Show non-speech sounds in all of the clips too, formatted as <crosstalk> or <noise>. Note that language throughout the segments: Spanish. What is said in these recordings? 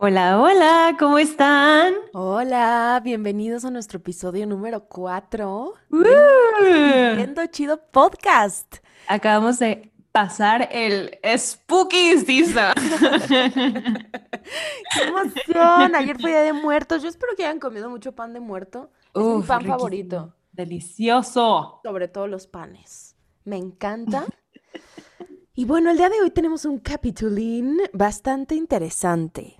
Hola, hola, ¿cómo están? Hola, bienvenidos a nuestro episodio número 4 ¡Uh! Viendo Chido Podcast. Acabamos de pasar el Spooky Season. <laughs> ¡Qué emoción! Ayer fue Día de Muertos. Yo espero que hayan comido mucho pan de muerto. Es mi pan riquísimo. favorito, Delicioso. sobre todo los panes. Me encanta. Y bueno, el día de hoy tenemos un capitulín bastante interesante.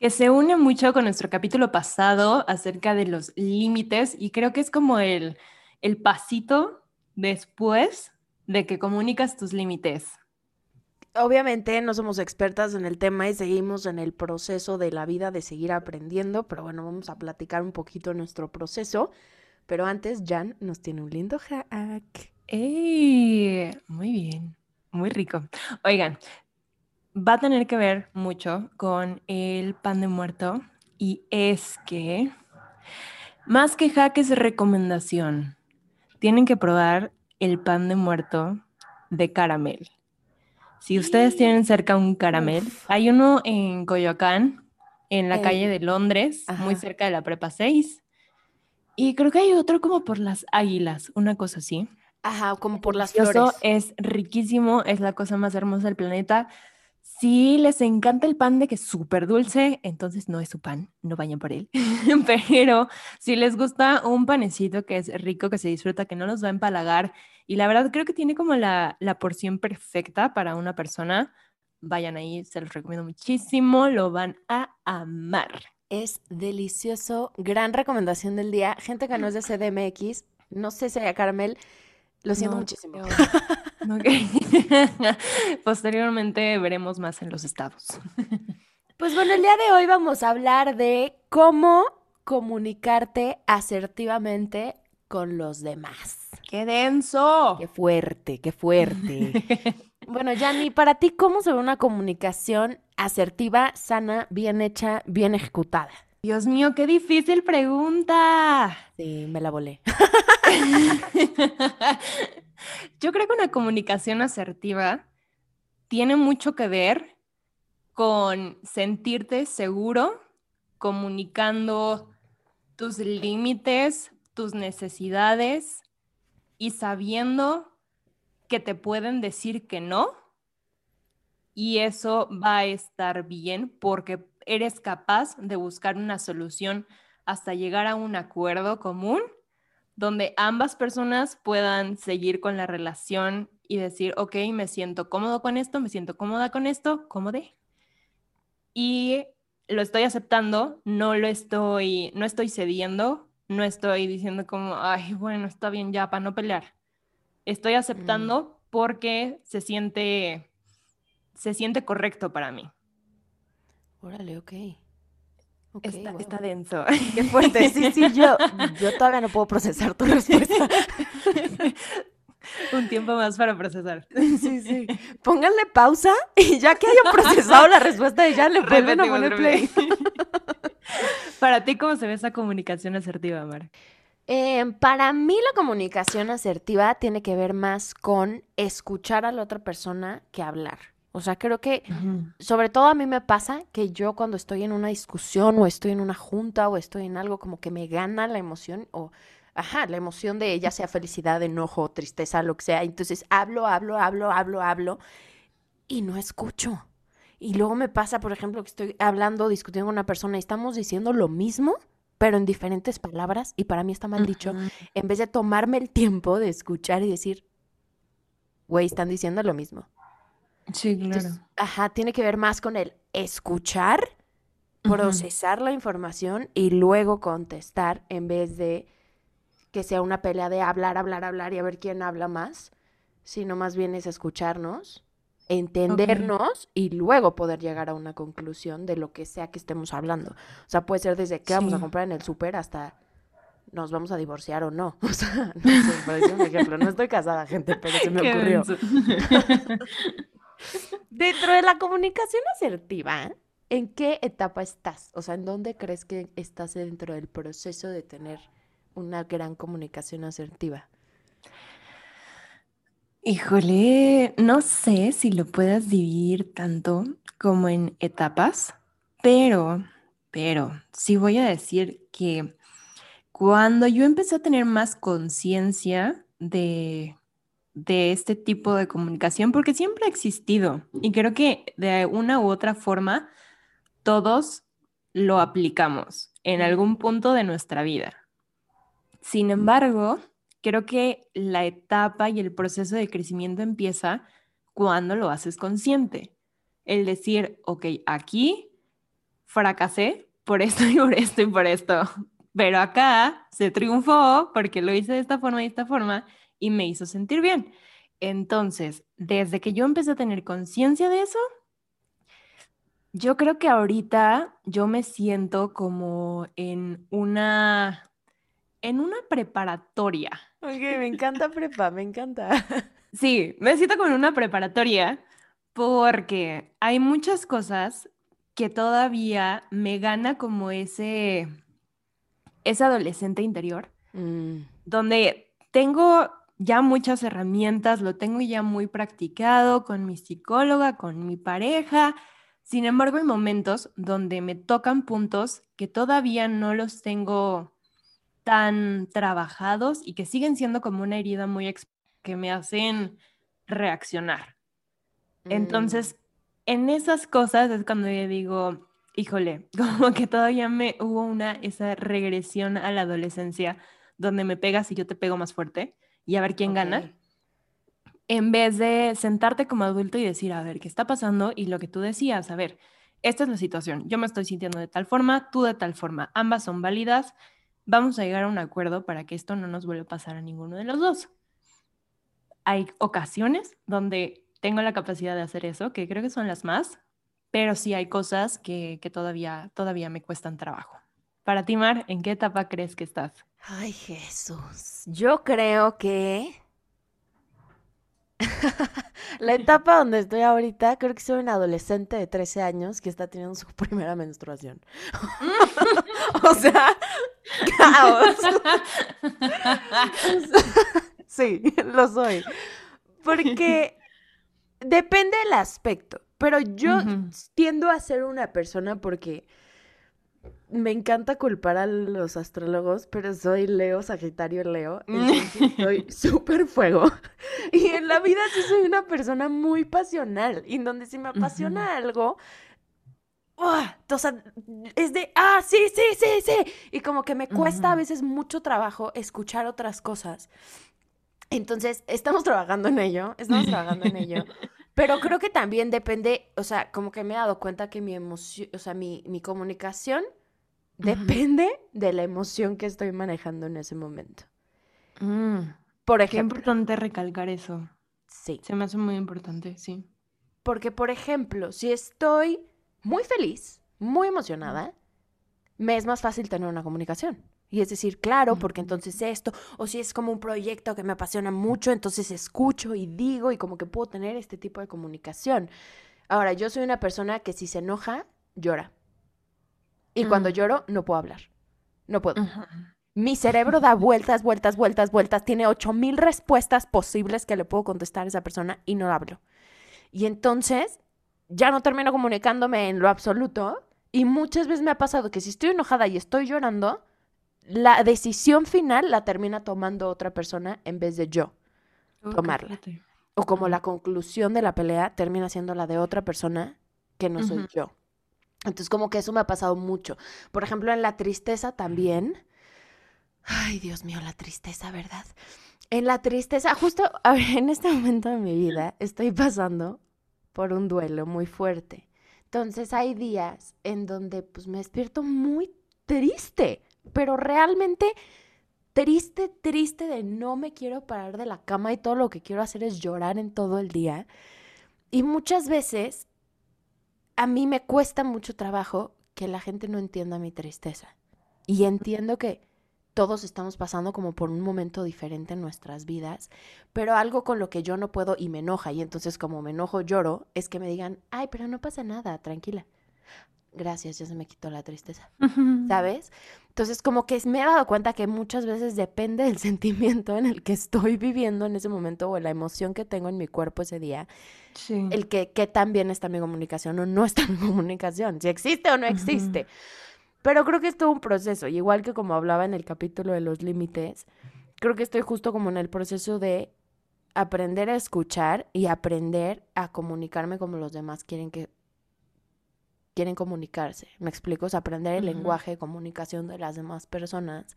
Que se une mucho con nuestro capítulo pasado acerca de los límites y creo que es como el, el pasito después de que comunicas tus límites. Obviamente no somos expertas en el tema y seguimos en el proceso de la vida de seguir aprendiendo, pero bueno, vamos a platicar un poquito nuestro proceso. Pero antes, Jan nos tiene un lindo hack. ¡Ey! Muy bien, muy rico. Oigan, va a tener que ver mucho con el pan de muerto y es que, más que hack es recomendación, tienen que probar el pan de muerto de caramel. Si ustedes tienen cerca un caramel, hay uno en Coyoacán, en la calle de Londres, muy cerca de la Prepa 6. Y creo que hay otro como por las águilas, una cosa así. Ajá, como por las flores. es riquísimo, es la cosa más hermosa del planeta. Si les encanta el pan de que es súper dulce, entonces no es su pan, no vayan por él. <laughs> Pero si les gusta un panecito que es rico, que se disfruta, que no los va a empalagar, y la verdad creo que tiene como la, la porción perfecta para una persona, vayan ahí, se los recomiendo muchísimo, lo van a amar. Es delicioso. Gran recomendación del día. Gente que no es de CDMX, no sé si haya caramel, lo siento No, muchísimo. <laughs> <laughs> Posteriormente veremos más en los estados. <laughs> Pues bueno, el día de hoy vamos a hablar de cómo comunicarte asertivamente con los demás. ¡Qué denso! Qué fuerte, qué fuerte. Bueno, Yanni, para ti, ¿cómo se ve una comunicación asertiva, sana, bien hecha, bien ejecutada? Dios mío, qué difícil pregunta. Sí, me la volé. <laughs> Yo creo que una comunicación asertiva tiene mucho que ver con sentirte seguro comunicando tus límites, tus necesidades y sabiendo que te pueden decir que no. Y eso va a estar bien porque eres capaz de buscar una solución hasta llegar a un acuerdo común donde ambas personas puedan seguir con la relación y decir, ok, me siento cómodo con esto, me siento cómoda con esto, cómode. Y lo estoy aceptando, no lo estoy, no estoy cediendo, no estoy diciendo como, ay, bueno, está bien ya para no pelear. Estoy aceptando porque se siente, se siente correcto para mí. Órale, ok. Ok, está, wow. está denso. <laughs> Qué fuerte, sí, sí, yo, yo todavía no puedo procesar tu respuesta. <laughs> Un tiempo más para procesar. Sí, sí. Pónganle pausa y ya que hayan procesado la respuesta de ya le vuelven a poner play. <laughs> Para ti, ¿cómo se ve esa comunicación asertiva, Mar? Eh, para mí la comunicación asertiva tiene que ver más con escuchar a la otra persona que hablar. O sea, creo que sobre todo a mí me pasa que yo cuando estoy en una discusión o estoy en una junta o estoy en algo como que me gana la emoción o, ajá, la emoción de ya sea felicidad, enojo, tristeza, lo que sea. Entonces hablo, hablo, hablo, hablo, hablo y no escucho. Y luego me pasa, por ejemplo, que estoy hablando, discutiendo con una persona y estamos diciendo lo mismo, pero en diferentes palabras y para mí está mal dicho. En vez de tomarme el tiempo de escuchar y decir, güey, están diciendo lo mismo. Sí, claro. Entonces, ajá, tiene que ver más con el escuchar, procesar la información y luego contestar en vez de que sea una pelea de hablar, hablar, hablar y a ver quién habla más, sino más bien es escucharnos, entendernos y luego poder llegar a una conclusión de lo que sea que estemos hablando. O sea, puede ser desde qué vamos a comprar en el súper hasta nos vamos a divorciar o no. <laughs> O sea, no sé, por ejemplo. No estoy casada, gente, pero se me Qué ocurrió. <laughs> Dentro de la comunicación asertiva, ¿en qué etapa estás? O sea, ¿en dónde crees que estás dentro del proceso de tener una gran comunicación asertiva? Híjole, no sé si lo puedas dividir tanto como en etapas, Pero, pero, sí voy a decir que cuando yo empecé a tener más conciencia de, de este tipo de comunicación, porque siempre ha existido y creo que de una u otra forma todos lo aplicamos en algún punto de nuestra vida. Sin embargo, creo que la etapa y el proceso de crecimiento empieza cuando lo haces consciente. El decir, ok, aquí fracasé por esto y por esto y por esto, pero acá se triunfó porque lo hice de esta forma y de esta forma y me hizo sentir bien. Entonces, desde que yo empecé a tener conciencia de eso, yo creo que ahorita yo me siento como en una, en una preparatoria. Ok, me <laughs> encanta prepa, me encanta. Sí, me siento como en una preparatoria porque hay muchas cosas que todavía me gana como ese, ese adolescente interior, mm. donde tengo ya muchas herramientas, lo tengo ya muy practicado con mi psicóloga, con mi pareja. Sin embargo, hay momentos donde me tocan puntos que todavía no los tengo tan trabajados y que siguen siendo como una herida muy que me hacen reaccionar. Entonces, mm. en esas cosas es cuando yo digo, híjole, <laughs> como que todavía me hubo una esa regresión a la adolescencia donde me pegas y yo te pego más fuerte y a ver quién gana, en vez de sentarte como adulto y decir, a ver, ¿qué está pasando? Y lo que tú decías, a ver, esta es la situación, yo me estoy sintiendo de tal forma, tú de tal forma, ambas son válidas, vamos a llegar a un acuerdo para que esto no nos vuelva a pasar a ninguno de los dos. Hay ocasiones donde tengo la capacidad de hacer eso, que creo que son las más, pero sí hay cosas que, que todavía, todavía me cuestan trabajo. Para ti, Mar, ¿en qué etapa crees que estás? Ay, Jesús. Yo creo que <laughs> la etapa donde estoy ahorita, creo que soy un adolescente de 13 años que está teniendo su <laughs> primera menstruación. <laughs> o sea, caos. sí, lo soy. Porque depende del aspecto, pero yo tiendo a ser una persona porque me encanta culpar a los astrólogos, pero soy Leo, Sagitario, Leo, <laughs> entonces soy súper fuego. <laughs> Y en la vida sí soy una persona muy pasional, y en donde si me apasiona algo, o sea, es de, ah, sí, sí, sí, sí. Y como que me cuesta a veces mucho trabajo escuchar otras cosas. Entonces, estamos trabajando en ello, estamos trabajando en ello. <laughs> Pero creo que también depende, o sea, como que me he dado cuenta que mi emoción, o sea, mi, mi comunicación Depende de la emoción que estoy manejando en ese momento. Mm, por ejemplo. Qué importante recalcar eso. Sí. Se me hace muy importante, sí. Porque, por ejemplo, si estoy muy feliz, muy emocionada, me es más fácil tener una comunicación. Y es decir, claro, porque entonces esto, o si es como un proyecto que me apasiona mucho, entonces escucho y digo y como que puedo tener este tipo de comunicación. Ahora, yo soy una persona que si se enoja, llora. Y cuando lloro, no puedo hablar. No puedo. Mi cerebro da vueltas, vueltas, vueltas, vueltas. Tiene ocho mil respuestas posibles que le puedo contestar a esa persona y no hablo. Y entonces ya no termino comunicándome en lo absoluto. Y muchas veces me ha pasado que si estoy enojada y estoy llorando, la decisión final la termina tomando otra persona en vez de yo tomarla. O como la conclusión de la pelea termina siendo la de otra persona que no soy yo. Entonces, como que eso me ha pasado mucho. Por ejemplo, en la tristeza también. Ay, Dios mío, la tristeza, ¿verdad? En la tristeza, justo <laughs> a ver, en este momento de mi vida estoy pasando por un duelo muy fuerte. Entonces hay días en donde pues me despierto muy triste, pero realmente triste, triste de no me quiero parar de la cama y todo lo que quiero hacer es llorar en todo el día. Y muchas veces a mí me cuesta mucho trabajo que la gente no entienda mi tristeza. Y entiendo que todos estamos pasando como por un momento diferente en nuestras vidas, pero algo con lo que yo no puedo y me enoja, y entonces como me enojo lloro, es que me digan, ay, pero no pasa nada, tranquila. Gracias, ya se me quitó la tristeza, ¿sabes? Entonces, como que me he dado cuenta que muchas veces depende del <laughs> sentimiento en el que estoy viviendo en ese momento o la emoción que tengo en mi cuerpo ese día, el que, que tan bien está mi comunicación o no está <laughs> mi comunicación, si existe o no existe. Pero creo que es todo un proceso, y igual que como hablaba en el capítulo de los límites, creo que estoy justo como en el proceso de aprender a escuchar y aprender a comunicarme como los demás quieren que quieren comunicarse. Me explico, es aprender el lenguaje de comunicación de las demás personas.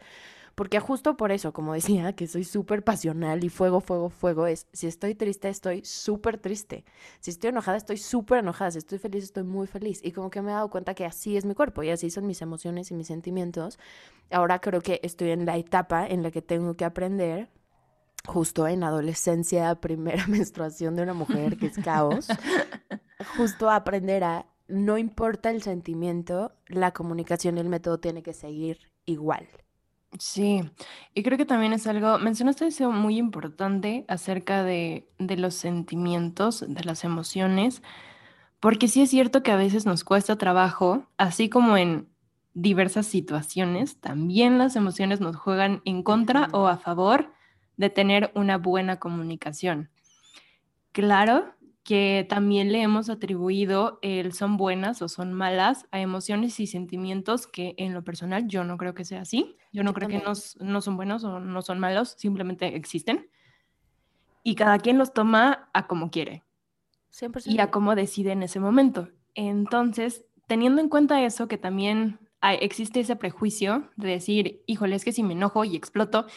Porque justo por eso, como <laughs> decía, que soy súper pasional y fuego, fuego, fuego, es si estoy triste, estoy súper triste. Si estoy enojada, estoy súper enojada. Si estoy feliz, estoy muy feliz. Y como que me he dado cuenta que así es mi cuerpo y así son mis emociones y mis sentimientos. Ahora creo que estoy en la etapa en la que tengo que aprender justo en adolescencia, <laughs> primera menstruación de una mujer, que es caos, <laughs> justo aprender a no importa el sentimiento, la comunicación y el método tiene que seguir igual. Sí, y creo que también es algo, mencionaste eso muy importante acerca de, de los sentimientos, de las emociones, porque sí es cierto que a veces nos cuesta trabajo, así como en diversas situaciones, también las emociones nos juegan en contra o a favor de tener una buena comunicación. Claro que también le hemos atribuido el son buenas o son malas a emociones y sentimientos que en lo personal yo no creo que sea así. Yo no creo que no, son buenos o no son malos, simplemente existen. Y cada quien los toma a como quiere y a como decide en ese momento. Entonces, teniendo en cuenta eso, que también existe ese prejuicio de decir, híjole, es que si me enojo y exploto,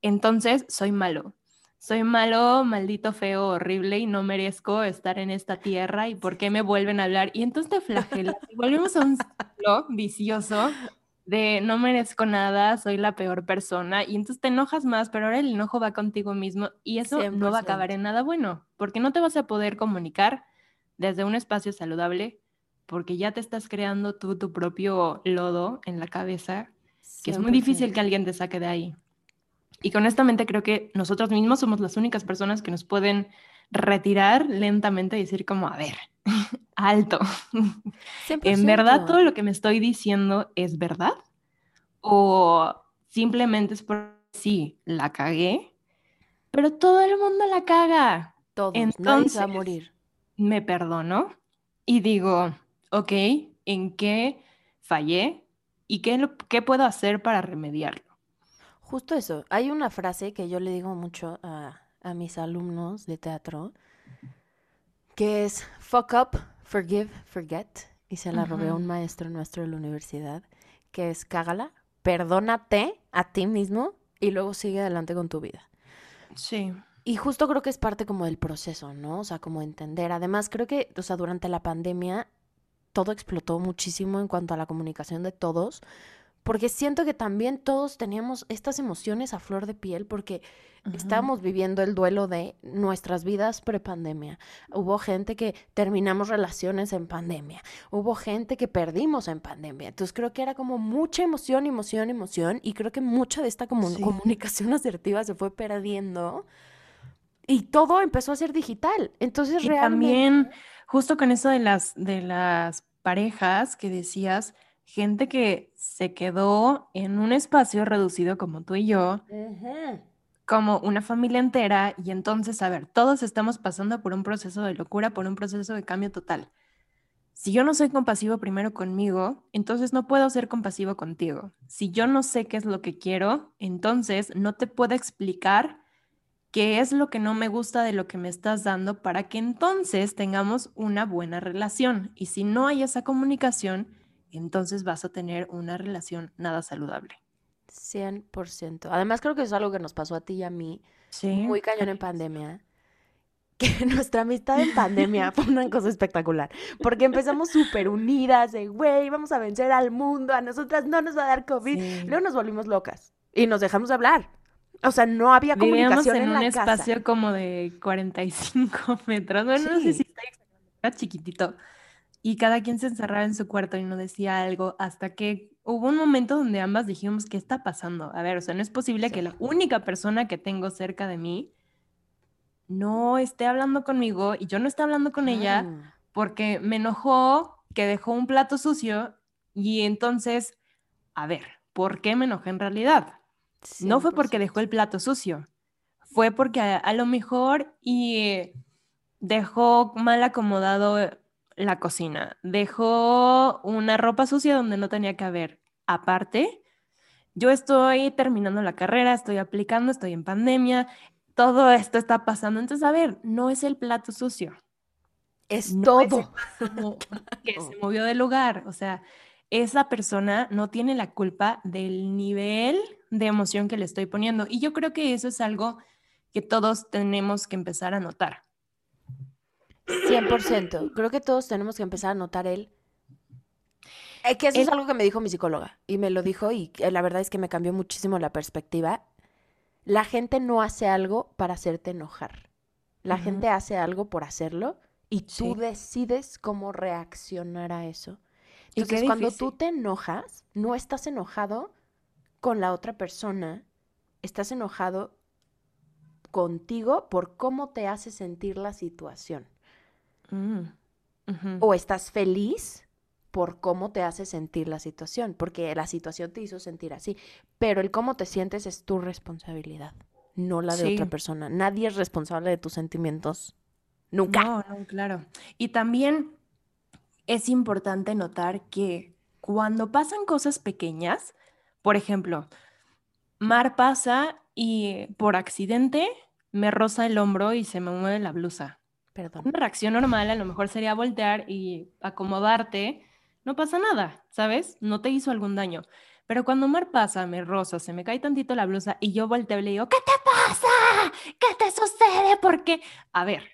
entonces soy malo soy malo, maldito, feo, horrible y no merezco estar en esta tierra y por qué me vuelven a hablar. Y entonces te flagelas y volvemos a un ciclo vicioso de no merezco nada, soy la peor persona y entonces te enojas más, pero ahora el enojo va contigo mismo y eso no va a acabar en nada bueno, porque no te vas a poder comunicar desde un espacio saludable porque ya te estás creando tú tu propio lodo en la cabeza, que es muy difícil que alguien te saque de ahí. Y que honestamente creo que nosotros mismos somos las únicas personas que nos pueden retirar lentamente y decir como, a ver, <laughs> alto. ¿En verdad todo lo que me estoy diciendo es verdad? ¿O simplemente es por sí, la cagué? Pero todo el mundo la caga. Todos, Entonces, va a morir. Me perdono y digo, ok, ¿en qué fallé? ¿Y qué, qué puedo hacer para remediarlo? Justo eso. Hay una frase que yo le digo mucho a, mis alumnos de teatro, que es fuck up, forgive, forget. Y se la robé a un maestro nuestro de la universidad, que es cágala, perdónate a ti mismo y luego sigue adelante con tu vida. Sí. Y justo creo que es parte como del proceso, ¿no? O sea, como entender. Además, creo que, o sea, durante la pandemia todo explotó muchísimo en cuanto a la comunicación de todos, porque siento que también todos teníamos estas emociones a flor de piel porque estábamos viviendo el duelo de nuestras vidas prepandemia. Hubo gente que terminamos relaciones en pandemia, hubo gente que perdimos en pandemia. Entonces creo que era como mucha emoción, emoción, emoción y creo que mucha de esta comunicación <laughs> asertiva se fue perdiendo y todo empezó a ser digital. Entonces realmente también justo con eso de las de las parejas que decías gente que se quedó en un espacio reducido como tú y yo, como una familia entera, y entonces, a ver, todos estamos pasando por un proceso de locura, por un proceso de cambio total. Si yo no soy compasivo primero conmigo, entonces no puedo ser compasivo contigo. Si yo no sé qué es lo que quiero, entonces no te puedo explicar qué es lo que no me gusta de lo que me estás dando para que entonces tengamos una buena relación. Y si no hay esa comunicación, entonces vas a tener una relación nada saludable. 100%. Además creo que es algo que nos pasó a ti y a mí, sí. muy cañón en pandemia, <laughs> que nuestra amistad en pandemia fue una cosa espectacular, porque empezamos súper unidas, de, güey, vamos a vencer al mundo, a nosotras no nos va a dar COVID, luego nos volvimos locas y nos dejamos de hablar. O sea, no había comunicación en, en un espacio como de 45 <laughs> metros. Bueno, no sé si está chiquitito y cada quien se encerraba en su cuarto y no decía algo hasta que hubo un momento donde ambas dijimos, ¿qué está pasando? A ver, o sea, no es posible que la única persona que tengo cerca de mí no esté hablando conmigo y yo no esté hablando con ella porque me enojó que dejó un plato sucio y entonces, a ver, ¿por qué me enojé en realidad? No fue porque dejó el plato sucio, fue porque a, lo mejor y dejó mal acomodado la cocina, dejó una ropa sucia donde no tenía que haber. Aparte, yo estoy terminando la carrera, estoy aplicando, estoy en pandemia, todo esto está pasando. Entonces, a ver, no es el plato sucio. Es todo. <laughs> que se movió del lugar. O sea, esa persona no tiene la culpa del nivel de emoción que le estoy poniendo. Y yo creo que eso es algo que todos tenemos que empezar a notar. 100%. Creo que todos tenemos que empezar a notar él. Es que eso es algo que me dijo mi psicóloga y me lo dijo y la verdad es que me cambió muchísimo la perspectiva. La gente no hace algo para hacerte enojar. La gente hace algo por hacerlo y tú decides cómo reaccionar a eso. Entonces, cuando tú te enojas, no estás enojado con la otra persona, estás enojado contigo por cómo te hace sentir la situación. Mm, o estás feliz por cómo te hace sentir la situación, porque la situación te hizo sentir así, pero el cómo te sientes es tu responsabilidad, no la de otra persona. Nadie es responsable de tus sentimientos. Nunca. No, no, claro. Y también es importante notar que cuando pasan cosas pequeñas, por ejemplo, Mar pasa y por accidente me roza el hombro y se me mueve la blusa. Perdón. Una reacción normal a lo mejor sería voltear y acomodarte. No pasa nada, ¿sabes? No te hizo algún daño. Pero cuando Mar pasa, me roza, se me cae tantito la blusa y yo volteo y le digo, ¿qué te pasa? ¿Qué te sucede? Porque, a ver,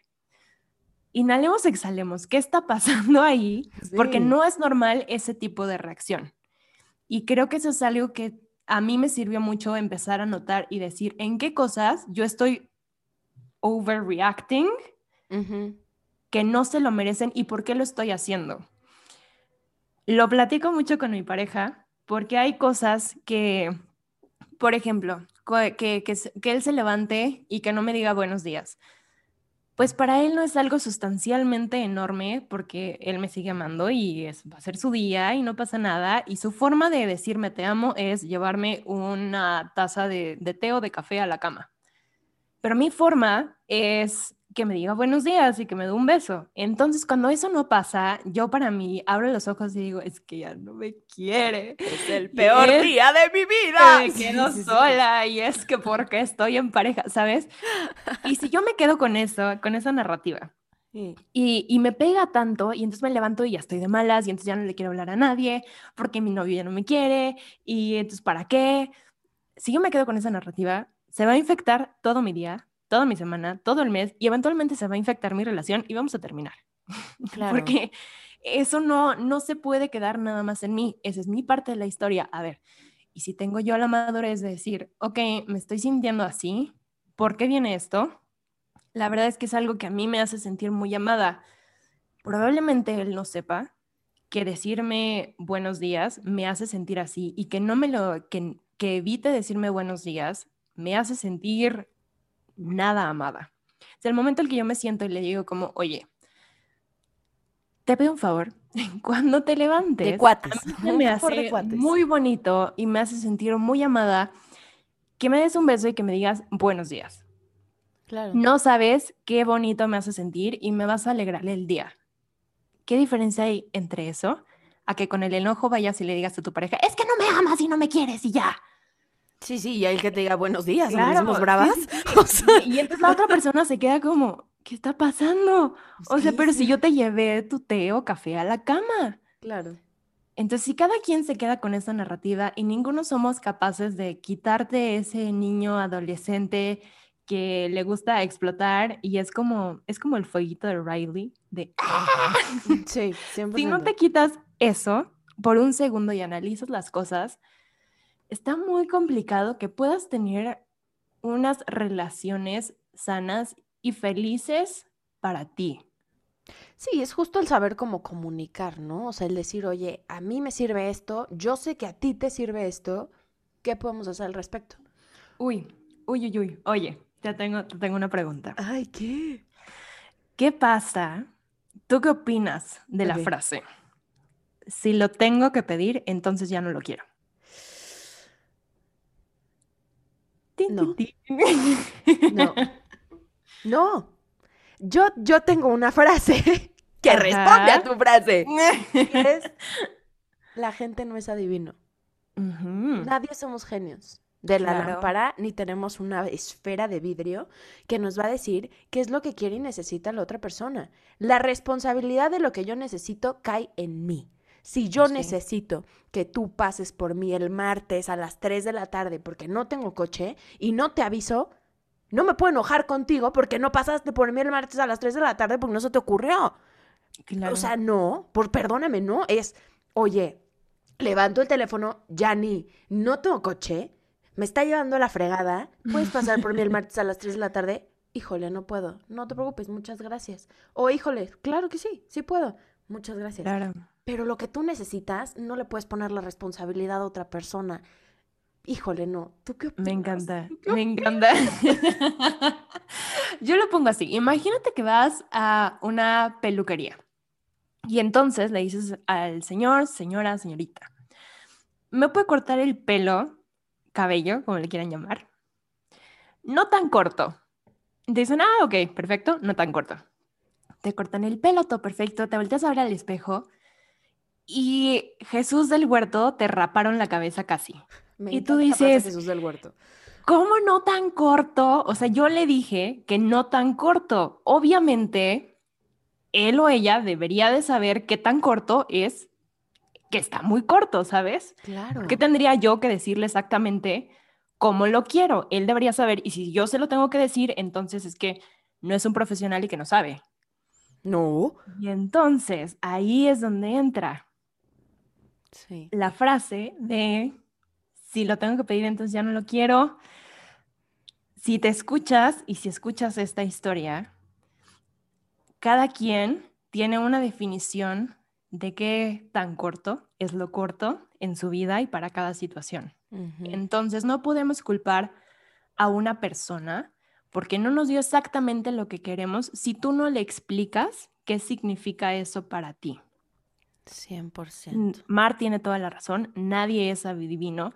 inhalemos, exhalemos. ¿Qué está pasando ahí? Porque no es normal ese tipo de reacción. Y creo que eso es algo que a mí me sirvió mucho empezar a notar y decir en qué cosas yo estoy overreacting que no se lo merecen y por qué lo estoy haciendo. Lo platico mucho con mi pareja porque hay cosas que, por ejemplo, que, que él se levante y que no me diga buenos días pues para él no es algo sustancialmente enorme porque él me sigue amando y es, va a ser su día y no pasa nada. Y su forma de decirme te amo es llevarme una taza de, de té o de café a la cama. Pero mi forma es que me diga buenos días y que me dé un beso. Entonces, cuando eso no pasa, yo para mí abro los ojos y digo, es que ya no me quiere. Es el peor día de mi vida. Me quedo sola y es que porque estoy en pareja, ¿sabes? Y si yo me quedo con eso, con esa narrativa, y, y, me pega tanto, y entonces me levanto y ya estoy de malas, y entonces ya no le quiero hablar a nadie, porque mi novio ya no me quiere, y entonces ¿para qué? Si yo me quedo con esa narrativa, se va a infectar todo mi día, toda mi semana, todo el mes y eventualmente se va a infectar mi relación y vamos a terminar. <laughs> Claro. Porque eso no, no se puede quedar nada más en mí. Esa es mi parte de la historia. A ver, y si tengo yo la madurez de decir, ok, me estoy sintiendo así, ¿por qué viene esto? La verdad es que es algo que a mí me hace sentir muy amada. Probablemente él no sepa que decirme buenos días me hace sentir así y que no me lo, que, que evite decirme buenos días me hace sentir nada amada. Es el momento en que yo me siento y le digo como, oye, te pido un favor, <laughs> cuando te levantes, de cuates. me <laughs> hace muy bonito y me hace sentir muy amada que me des un beso y que me digas buenos días. Claro. No sabes qué bonito me hace sentir y me vas a alegrar el día. ¿Qué diferencia hay entre eso a que con el enojo vayas y le digas a tu pareja, es que no me amas y no me quieres y ya? Sí, sí, y el que te diga buenos días, claro, bravas. <laughs> y entonces la otra persona se queda como, ¿qué está pasando? O sea, pero si yo te llevé tu té o café a la cama. Claro. Entonces, si cada quien se queda con esa narrativa y ninguno somos capaces de quitarte ese niño adolescente que le gusta explotar y es como, es como el fueguito de Riley, de... <laughs> Sí, Si no te quitas eso por un segundo y analizas las cosas, está muy complicado que puedas tener unas relaciones sanas y felices para ti. Sí, es justo el saber cómo comunicar, ¿no? O sea, el decir, oye, a mí me sirve esto, yo sé que a ti te sirve esto, ¿qué podemos hacer al respecto? Uy, uy, uy, uy. Oye, ya tengo, tengo una pregunta. Ay, ¿qué? ¿Qué pasa? ¿Tú qué opinas de la frase? si lo tengo que pedir, entonces ya no lo quiero. No. <laughs> No. No. Yo, yo tengo una frase <laughs> que responde a tu frase. <laughs> Es, la gente no es adivino. Nadie somos genios de la lámpara, ni tenemos una esfera de vidrio que nos va a decir qué es lo que quiere y necesita la otra persona. La responsabilidad de lo que yo necesito cae en mí. Si yo necesito que tú pases por mí el martes a las 3 de la tarde porque no tengo coche y no te aviso, no me puedo enojar contigo porque no pasaste por mí el martes a las 3 de la tarde porque no se te ocurrió. O sea, no, por perdóname, no, es, oye, levanto el teléfono, ya ni, no tengo coche, me está llevando la fregada, puedes pasar por mí el <laughs> martes a las 3 de la tarde. Híjole, no puedo. No te preocupes, muchas gracias. O híjole, claro que sí, sí puedo. Muchas gracias. Claro. Pero lo que tú necesitas, no le puedes poner la responsabilidad a otra persona. Híjole, no. ¿Tú qué opinas? Me encanta, me <laughs> encanta. Yo lo pongo así. Imagínate que vas a una peluquería y entonces le dices al señor, señora, señorita, ¿me puede cortar el pelo cabello, como le quieran llamar, no tan corto. Te dicen, ah, ok, perfecto, no tan corto. Te cortan el pelo, todo perfecto, te volteas a ver al espejo y Jesús del Huerto te raparon la cabeza casi. <laughs> y tú dices, Jesús del Huerto. ¿Cómo no tan corto? O sea, yo le dije que no tan corto. Obviamente, él o ella debería de saber qué tan corto es que está muy corto, ¿sabes? Claro. ¿Qué tendría yo que decirle exactamente cómo lo quiero? Él debería saber, y si yo se lo tengo que decir, entonces es que no es un profesional y que no sabe. No. Y entonces ahí es donde entra sí. la frase de, si lo tengo que pedir, entonces ya no lo quiero. Si te escuchas y si escuchas esta historia, cada quien tiene una definición de qué tan corto es lo corto en su vida y para cada situación. Entonces, no podemos culpar a una persona porque no nos dio exactamente lo que queremos si tú no le explicas qué significa eso para ti. 100%. Mar tiene toda la razón, nadie es adivino,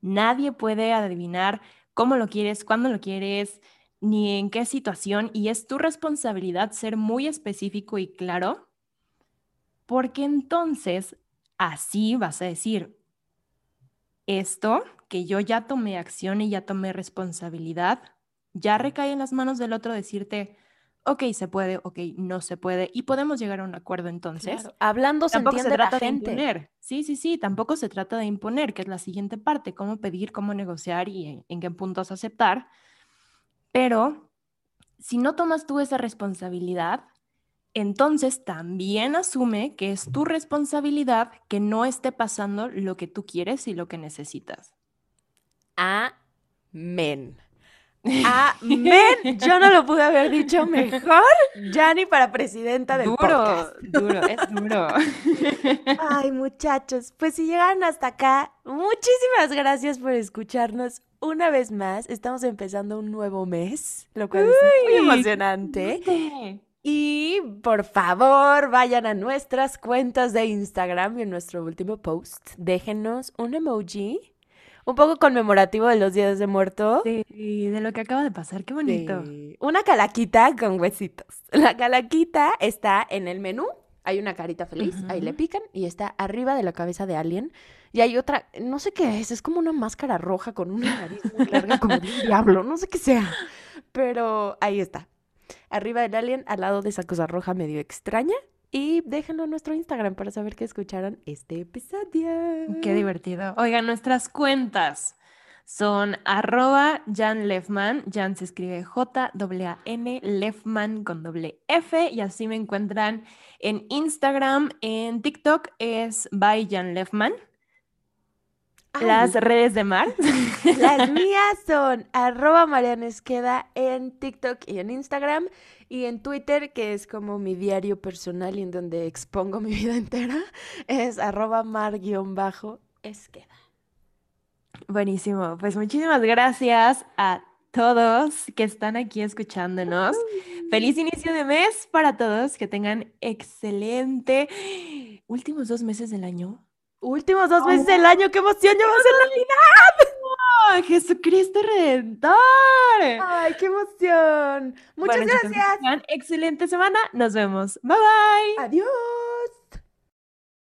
nadie puede adivinar cómo lo quieres, cuándo lo quieres, ni en qué situación, y es tu responsabilidad ser muy específico y claro porque entonces así vas a decir, esto que yo ya tomé acción y ya tomé responsabilidad, ya recae en las manos del otro decirte, ok, se puede, ok, no se puede, y podemos llegar a un acuerdo entonces. Hablando se tampoco entiende se trata la gente. de imponer. Sí, sí, sí, tampoco se trata de imponer, que es la siguiente parte, cómo pedir, cómo negociar y en qué puntos aceptar. Pero si no tomas tú esa responsabilidad, entonces también asume que es tu responsabilidad que no esté pasando lo que tú quieres y lo que necesitas. Amén. Amén. Yo no lo pude haber dicho mejor, ya ni para presidenta del duro, podcast. Duro, es duro. Ay, muchachos, pues si llegaron hasta acá, muchísimas gracias por escucharnos una vez más. Estamos empezando un nuevo mes, lo cual es muy emocionante. Y por favor, vayan a nuestras cuentas de Instagram y en nuestro último post, déjenos un emoji un poco conmemorativo de los días de muerto. Sí, de lo que acaba de pasar, qué bonito. Una calaquita con huesitos. <laughs> La calaquita está en el menú, hay una carita feliz, ahí le pican y está arriba de la cabeza de alguien. Y hay otra, no sé qué es, es como una máscara roja con una nariz muy larga como de un <laughs> diablo, no sé qué sea. Pero ahí está arriba del alien, al lado de esa cosa roja medio extraña. Y déjenlo en nuestro Instagram para saber que escucharon este episodio. Qué divertido. Oigan, nuestras cuentas son arroba Jan Lefman. Jan se escribe J-A-N, Lefman con doble F. Y así me encuentran en Instagram. En TikTok es by Jan Lefman. Las redes de Mar. Las <laughs> mías son arroba Mariana Esqueda en TikTok y en Instagram y en Twitter, que es como mi diario personal y en donde expongo <laughs> mi vida entera, es arroba mar-esqueda. Buenísimo, pues muchísimas gracias a todos que están aquí escuchándonos. Feliz inicio de mes para todos, que tengan excelente últimos dos meses del año. Últimos dos meses del año, qué emoción, ya va a ser Navidad. <laughs> ¡Oh, Jesucristo Redentor! Ay, qué emoción. Muchas Bueno, chicos, gracias. tengan excelente semana. Nos vemos. Bye bye. Adiós.